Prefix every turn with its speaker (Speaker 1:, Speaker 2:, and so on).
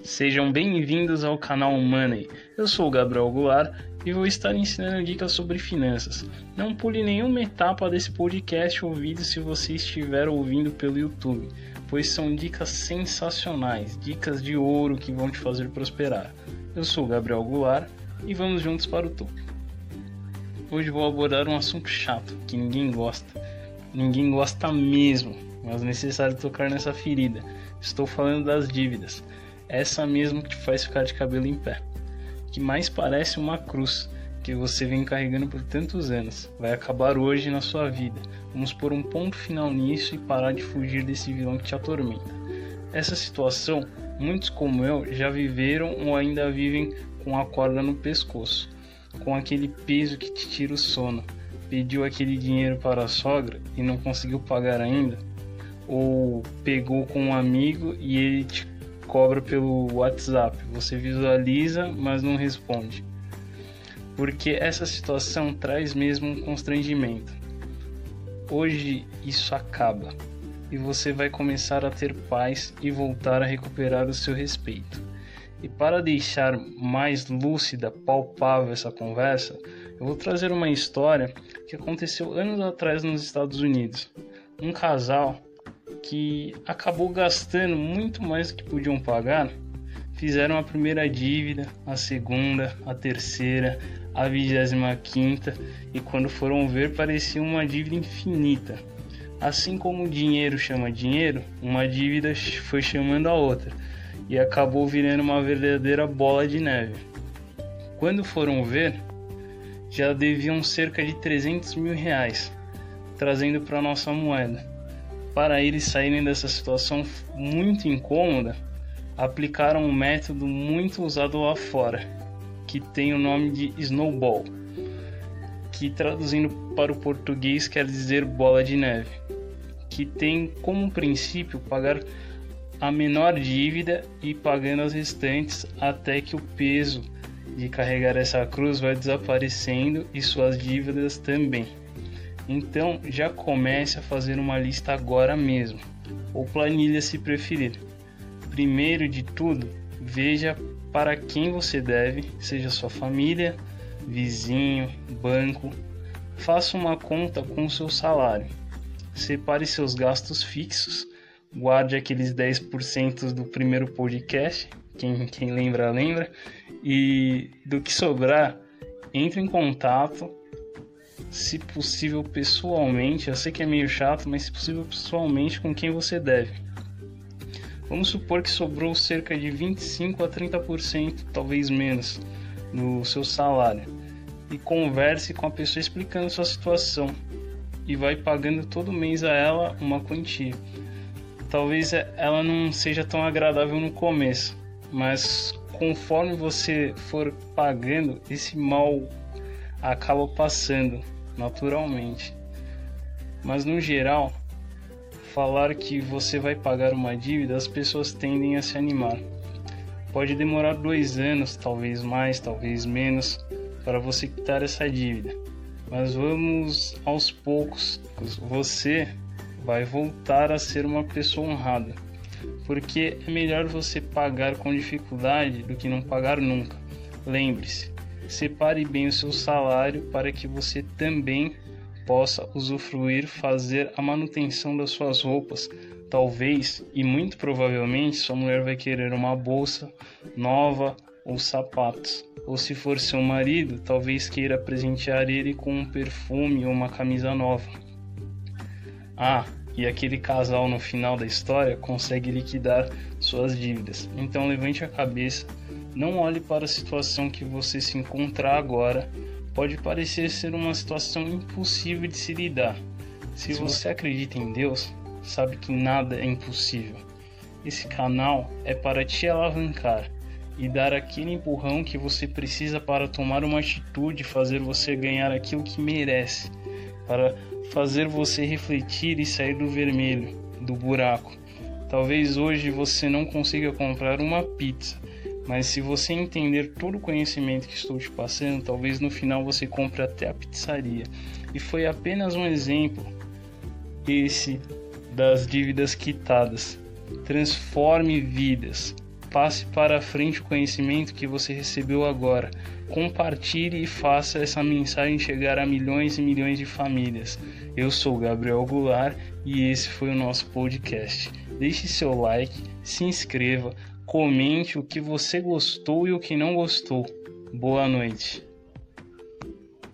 Speaker 1: Sejam bem-vindos ao canal Money. Eu sou o Gabriel Goulart e vou estar ensinando dicas sobre finanças. Não pule nenhuma etapa desse podcast ou vídeo se você estiver ouvindo pelo YouTube, pois são dicas sensacionais, dicas de ouro que vão te fazer prosperar. Eu sou o Gabriel Goulart e vamos juntos para o topo. Hoje vou abordar um assunto chato que ninguém gosta. Ninguém gosta mesmo, mas é necessário tocar nessa ferida. Estou falando das dívidas essa mesmo que te faz ficar de cabelo em pé, que mais parece uma cruz que você vem carregando por tantos anos. Vai acabar hoje na sua vida. Vamos pôr um ponto final nisso e parar de fugir desse vilão que te atormenta. Essa situação, muitos como eu já viveram ou ainda vivem com a corda no pescoço, com aquele peso que te tira o sono. Pediu aquele dinheiro para a sogra e não conseguiu pagar ainda, ou pegou com um amigo e ele te cobra pelo WhatsApp. Você visualiza, mas não responde. Porque essa situação traz mesmo um constrangimento. Hoje isso acaba e você vai começar a ter paz e voltar a recuperar o seu respeito. E para deixar mais lúcida, palpável essa conversa, eu vou trazer uma história que aconteceu anos atrás nos Estados Unidos. Um casal que acabou gastando muito mais do que podiam pagar, fizeram a primeira dívida, a segunda, a terceira, a vigésima quinta e quando foram ver parecia uma dívida infinita. Assim como o dinheiro chama dinheiro, uma dívida foi chamando a outra e acabou virando uma verdadeira bola de neve. Quando foram ver, já deviam cerca de 300 mil reais, trazendo para nossa moeda para eles saírem dessa situação muito incômoda, aplicaram um método muito usado lá fora, que tem o nome de snowball, que traduzindo para o português quer dizer bola de neve, que tem como princípio pagar a menor dívida e pagando as restantes até que o peso de carregar essa cruz vai desaparecendo e suas dívidas também. Então já comece a fazer uma lista agora mesmo, ou planilha se preferir. Primeiro de tudo, veja para quem você deve, seja sua família, vizinho, banco. Faça uma conta com seu salário. Separe seus gastos fixos, guarde aqueles 10% do primeiro podcast, quem, quem lembra, lembra, e do que sobrar, entre em contato se possível pessoalmente. Eu sei que é meio chato, mas se possível pessoalmente com quem você deve. Vamos supor que sobrou cerca de 25 a 30%, talvez menos, no seu salário. E converse com a pessoa explicando sua situação e vai pagando todo mês a ela uma quantia. Talvez ela não seja tão agradável no começo, mas conforme você for pagando, esse mal acaba passando naturalmente. Mas no geral, falar que você vai pagar uma dívida, as pessoas tendem a se animar. Pode demorar dois anos, talvez mais, talvez menos, para você quitar essa dívida. Mas vamos aos poucos. Você vai voltar a ser uma pessoa honrada. Porque é melhor você pagar com dificuldade do que não pagar nunca. Lembre-se, Separe bem o seu salário para que você também possa usufruir, fazer a manutenção das suas roupas. Talvez e muito provavelmente sua mulher vai querer uma bolsa nova ou sapatos. Ou se for seu marido, talvez queira presentear ele com um perfume ou uma camisa nova. Ah, e aquele casal no final da história consegue liquidar suas dívidas. Então levante a cabeça não olhe para a situação que você se encontra agora. Pode parecer ser uma situação impossível de se lidar. Se você acredita em Deus, sabe que nada é impossível. Esse canal é para te alavancar e dar aquele empurrão que você precisa para tomar uma atitude, fazer você ganhar aquilo que merece, para fazer você refletir e sair do vermelho, do buraco. Talvez hoje você não consiga comprar uma pizza, mas se você entender todo o conhecimento que estou te passando, talvez no final você compre até a pizzaria. E foi apenas um exemplo esse das dívidas quitadas. Transforme vidas. Passe para frente o conhecimento que você recebeu agora. Compartilhe e faça essa mensagem chegar a milhões e milhões de famílias. Eu sou Gabriel Goulart e esse foi o nosso podcast. Deixe seu like, se inscreva, comente o que você gostou e o que não gostou. Boa noite.